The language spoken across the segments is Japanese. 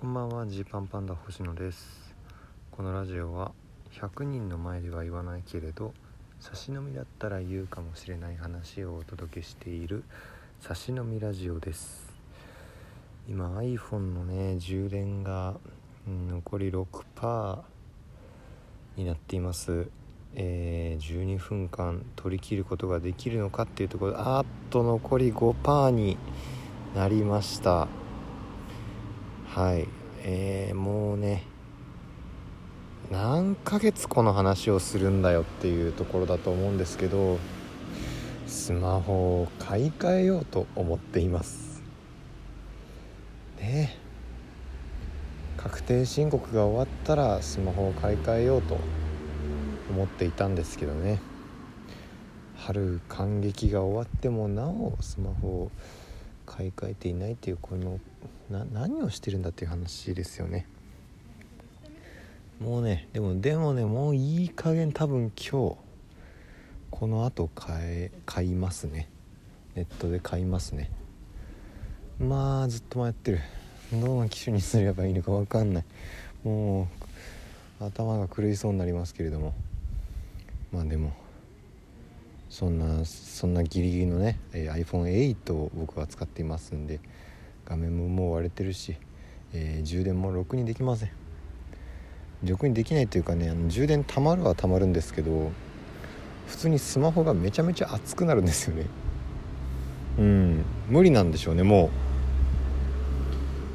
こんばんはジーパンパンダ星野です。このラジオは100人の前では言わないけれど差し飲みだったら言うかもしれない話をお届けしている差し飲みラジオです。今 iPhone のね充電が、残り6%になっています。えー、12分間取り切ることができるのかっていうところあっと残り5%になりました。はい。えー、もうね何ヶ月この話をするんだよっていうところだと思うんですけどスマホを買い替えようと思っています。ね。確定申告が終わったらスマホを買い替えようと思っていたんですけどね。春感激が終わってもなおスマホを買い替えていないっていうこの何をしてるんだっていう話ですよね。もうねでもでもねもういい加減多分今日この後買買いますね。ネットで買いますね。まあずっと迷ってる。どの機種にすればいいのか分かんない。もう頭が狂いそうになりますけれども。まあでもそんなそんなギリギリのね iPhone8 を僕は使っていますんで画面ももう割れてるし、えー、充電もろくにできません。ろくにできないというかねあの充電たまるはたまるんですけど普通にスマホがめちゃめちゃ熱くなるんですよね。うん。無理なんでしょうねも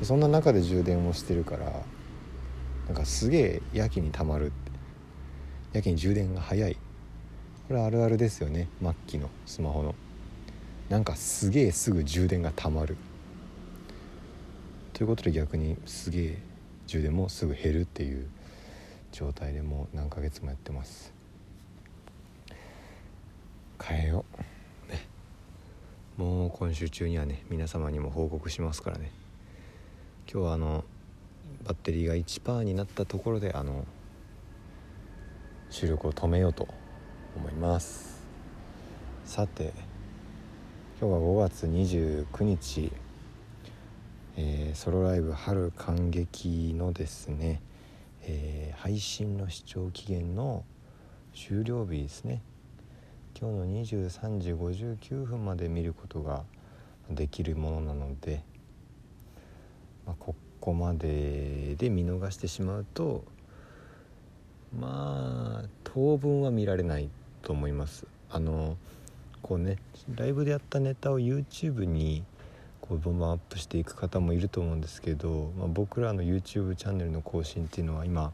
う。そんな中で充電をしてるからなんかすげえやけにたまるやけに充電が早い。これあるあるですよね末期のスマホの。なんかすげえすぐ充電がたまる。ということで逆にすげえ充電もすぐ減るっていう状態でもう何ヶ月もやってます。変えよう。ね。もう今週中にはね皆様にも報告しますからね。今日はあのバッテリーが1%になったところであの収録を止めようと思います。さて今日は5月29日、えー、ソロライブ春感激のですね、えー、配信の視聴期限の終了日ですね。今日の23時59分まで見ることができるものなので、まあ、ここまでで見逃してしまうとまあ当分は見られないと思います。あのこうねライブでやったネタを YouTube にこうボンバンアップしていく方もいると思うんですけど、まあ、僕らの YouTube チャンネルの更新っていうのは今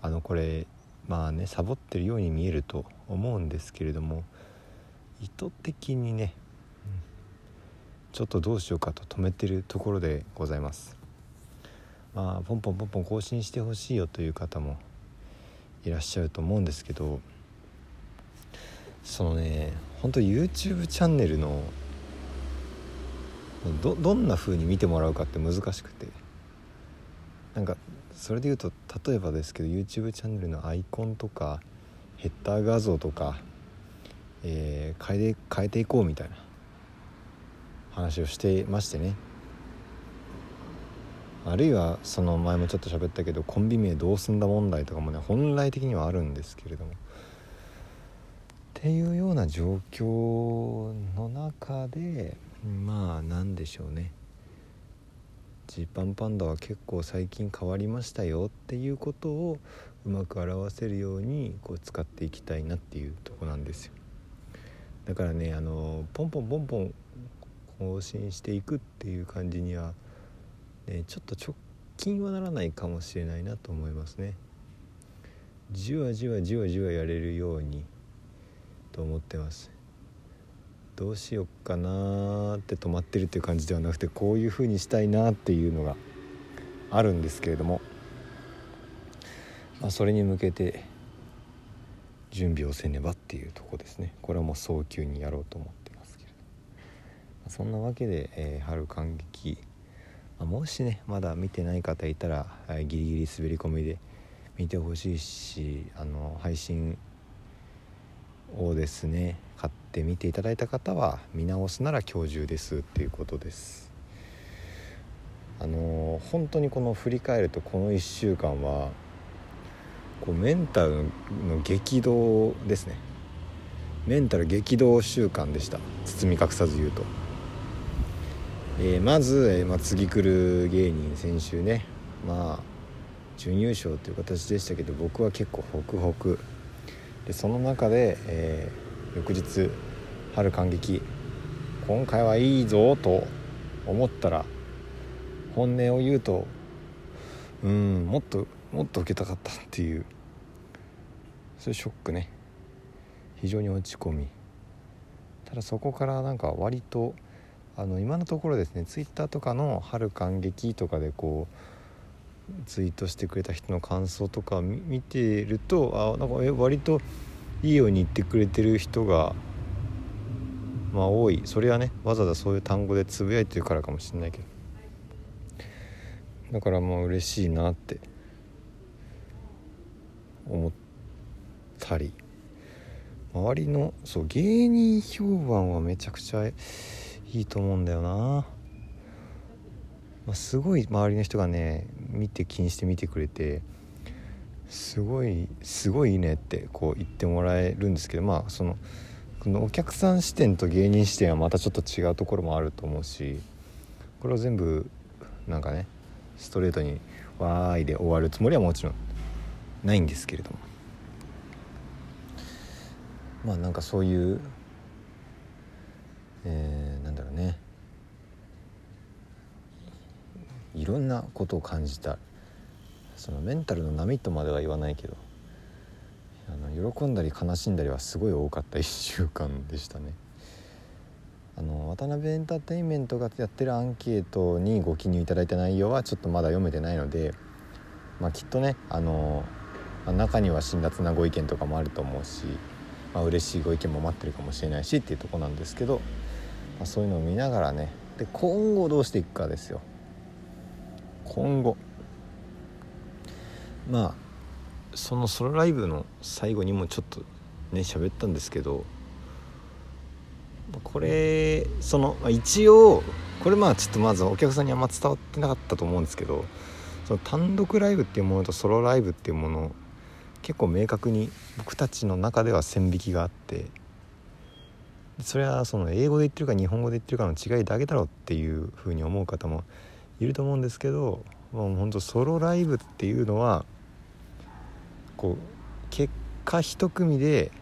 あのこれまあねサボってるように見えると思うんですけれども意図的にね、ちょっとどうしようかと止めてるところでございます。まあポンポンポンポン更新してほしいよという方もいらっしゃると思うんですけどそのね本当 YouTube チャンネルのどどんな風に見てもらうかって難しくて。なんかそれで言うと例えばですけど YouTube チャンネルのアイコンとかヘッダー画像とか、えー、変えて変えていこうみたいな話をしてましてね。あるいはその前もちょっと喋ったけどコンビ名どうすんだ問題とかもね本来的にはあるんですけれども。っていうような状況の中でまあ何でしょうね。ジーパンパンダは結構最近変わりましたよっていうことをうまく表せるようにこう使っていきたいなっていうとこなんですよ。だからねあのポンポンポンポン更新していくっていう感じにはね、ちょっと直近はならないかもしれないなと思いますね。じわじわじわじわやれるようにと思ってます。どうしよっかなって止まってるっていう感じではなくてこういう風にしたいなっていうのがあるんですけれども、まあ、それに向けて準備をせねばっていうとこですね。これはもう早急にやろうと思ってますけれどそんなわけで、えー、春感激。まもしねまだ見てない方いたらえギリギリ滑り込みで見てほしいしあの配信をですね。買って見ていただいた方は見直すなら今日中ですっていうことです。あの本当にこの振り返るとこの1週間はこうメンタルの激動ですね。メンタル激動週間でした。包み隠さず言うと、えー、まず、えー、まあ、次来る芸人先週ね。まあ準優勝という形でしたけど僕は結構ホクホク。でその中で、えー、翌日春感激今回はいいぞと思ったら本音を言うとうんもっともっと受けたかったっていうそういうショックね。非常に落ち込み。ただそこからなんか割とあの今のところですねツイッターとかの春感激とかでこうツイートしてくれた人の感想とか見てるとあなんか割といいように言ってくれてる人がまあ多い。それはねわざわざそういう単語でつぶやいてるからかもしれないけど。だからまあ嬉しいなって思ったり。周りのそう芸人評判はめちゃくちゃいいと思うんだよな、まあ、すごい周りの人がね見て気にして見てくれてすごいすごいいいねってこう言ってもらえるんですけどまあそのこのお客さん視点と芸人視点はまたちょっと違うところもあると思うしこれを全部なんかねストレートに「わーい」で終わるつもりはもちろんないんですけれども。まあなんかそういう、えー、なんだろうね。いろんなことを感じた。そのメンタルの波とまでは言わないけどあの喜んだり悲しんだりはすごい多かった1週間でしたね。あの渡辺エンターテインメントがやってるアンケートにご記入いただいた内容はちょっとまだ読めてないので、まあ、きっとねあの、まあ、中には辛辣なご意見とかもあると思うし、まあ嬉しいご意見も待ってるかもしれないしっていうとこなんですけど、まあ、そういうのを見ながらね。で今後どうしていくかですよ。今後。まあそのソロライブの最後にもちょっとね喋ったんですけどこれその一応これまあちょっとまずお客さんにあんま伝わってなかったと思うんですけどその単独ライブっていうものとソロライブっていうもの結構明確に僕たちの中では線引きがあってそれはその英語で言ってるか日本語で言ってるかの違いだけだろうっていうふうに思う方もいると思うんですけどもうほんとソロライブっていうのはこう結果一組で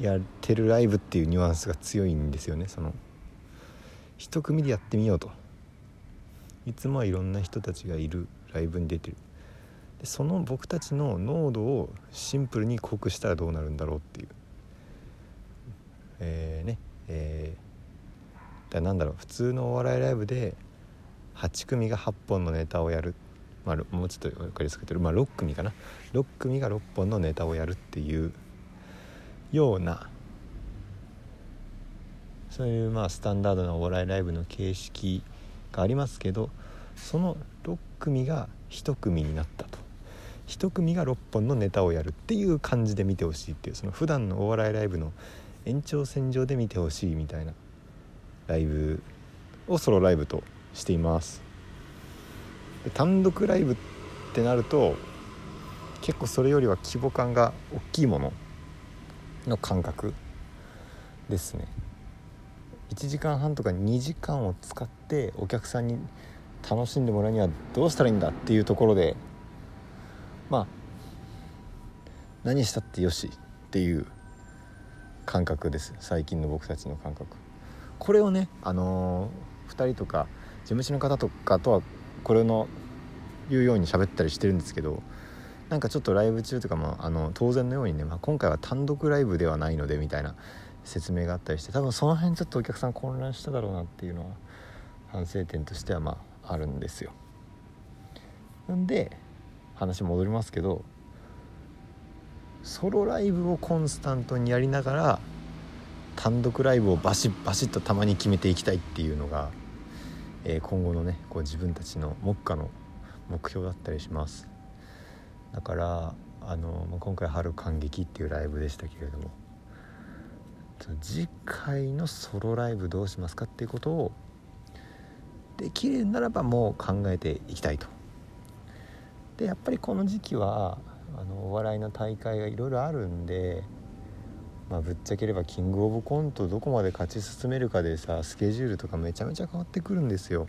やってるライブっていうニュアンスが強いんですよね。その一組でやってみようと。いつもはいろんな人たちがいるライブに出てる。でその僕たちの濃度をシンプルに濃くしたらどうなるんだろうっていう。えー、ねえー、だなんだろう普通のお笑いライブで8組が8本のネタをやる。まあ、もうちょっと分かりやすく言ってる、まあ、6組かな。6組が6本のネタをやるっていうようなそういうまあスタンダードなお笑いライブの形式がありますけどその6組が1組になったと。1組が6本のネタをやるっていう感じで見てほしいっていうその普段のお笑いライブの延長線上で見てほしいみたいなライブをソロライブとしています。単独ライブってなると結構それよりは規模感が大きいものの感覚ですね。1時間半とか2時間を使ってお客さんに楽しんでもらうにはどうしたらいいんだっていうところでまあ何したってよしっていう感覚です。最近の僕たちの感覚。これをねあのー、2人とか事務所の方とかとはこれの言うように喋ったりしてるんですけどなんかちょっとライブ中とかもあの当然のようにね、まあ、今回は単独ライブではないのでみたいな説明があったりして多分その辺ちょっとお客さん混乱しただろうなっていうのは反省点としてはまああるんですよ。んで話戻りますけどソロライブをコンスタントにやりながら単独ライブをバシッバシッとたまに決めていきたいっていうのが、え、今後のねこう自分たちの目下の目標だったりします。だからあのま今回「春感激」っていうライブでしたけれども次回のソロライブどうしますかっていうことをできるならばもう考えていきたいと。でやっぱりこの時期はあのお笑いの大会がいろいろあるんでまあ、ぶっちゃければキングオブコントどこまで勝ち進めるかでさスケジュールとかめちゃめちゃ変わってくるんですよ。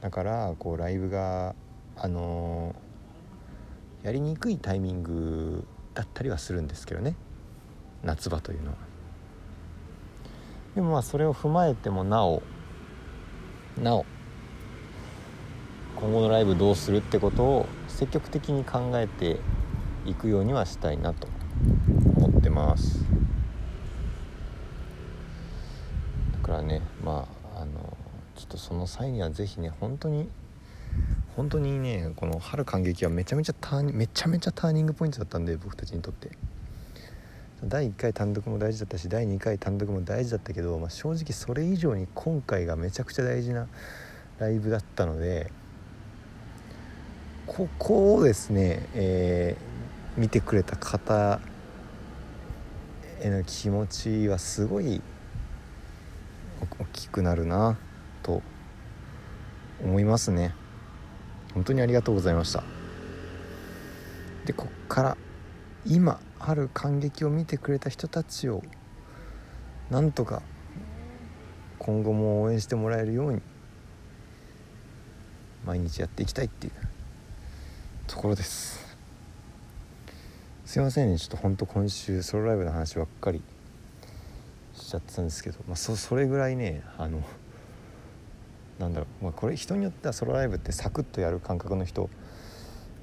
だからこうライブがあのー、やりにくいタイミングだったりはするんですけどね。夏場というのは。でもまあそれを踏まえてもなおなお今後のライブどうするってことを積極的に考えていくようにはしたいなと。思ってます。だからねまああのちょっとその際には是非ね本当に本当にねこの春感激はめちゃめちゃターめちゃめちゃターニングポイントだったんで僕たちにとって。第1回単独も大事だったし第2回単独も大事だったけど、まあ、正直それ以上に今回がめちゃくちゃ大事なライブだったのでここをですね、えー、見てくれた方への気持ちはすごい大きくなるなと思いますね。本当にありがとうございました。でこっから今ある感激を見てくれた人たちをなんとか今後も応援してもらえるように毎日やっていきたいっていうところです。すいませんね。ちょっとほんと今週ソロライブの話ばっかりしちゃってたんですけど、まあ、そそれぐらいねあのなんだろう、まあ、これ人によってはソロライブってサクッとやる感覚の人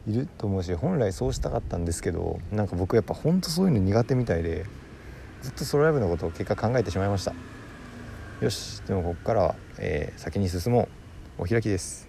いると思うし本来そうしたかったんですけどなんか僕やっぱほんとそういうの苦手みたいでずっとソロライブのことを結果考えてしまいました。よし。でもここからは、えー、先に進もう。お開きです。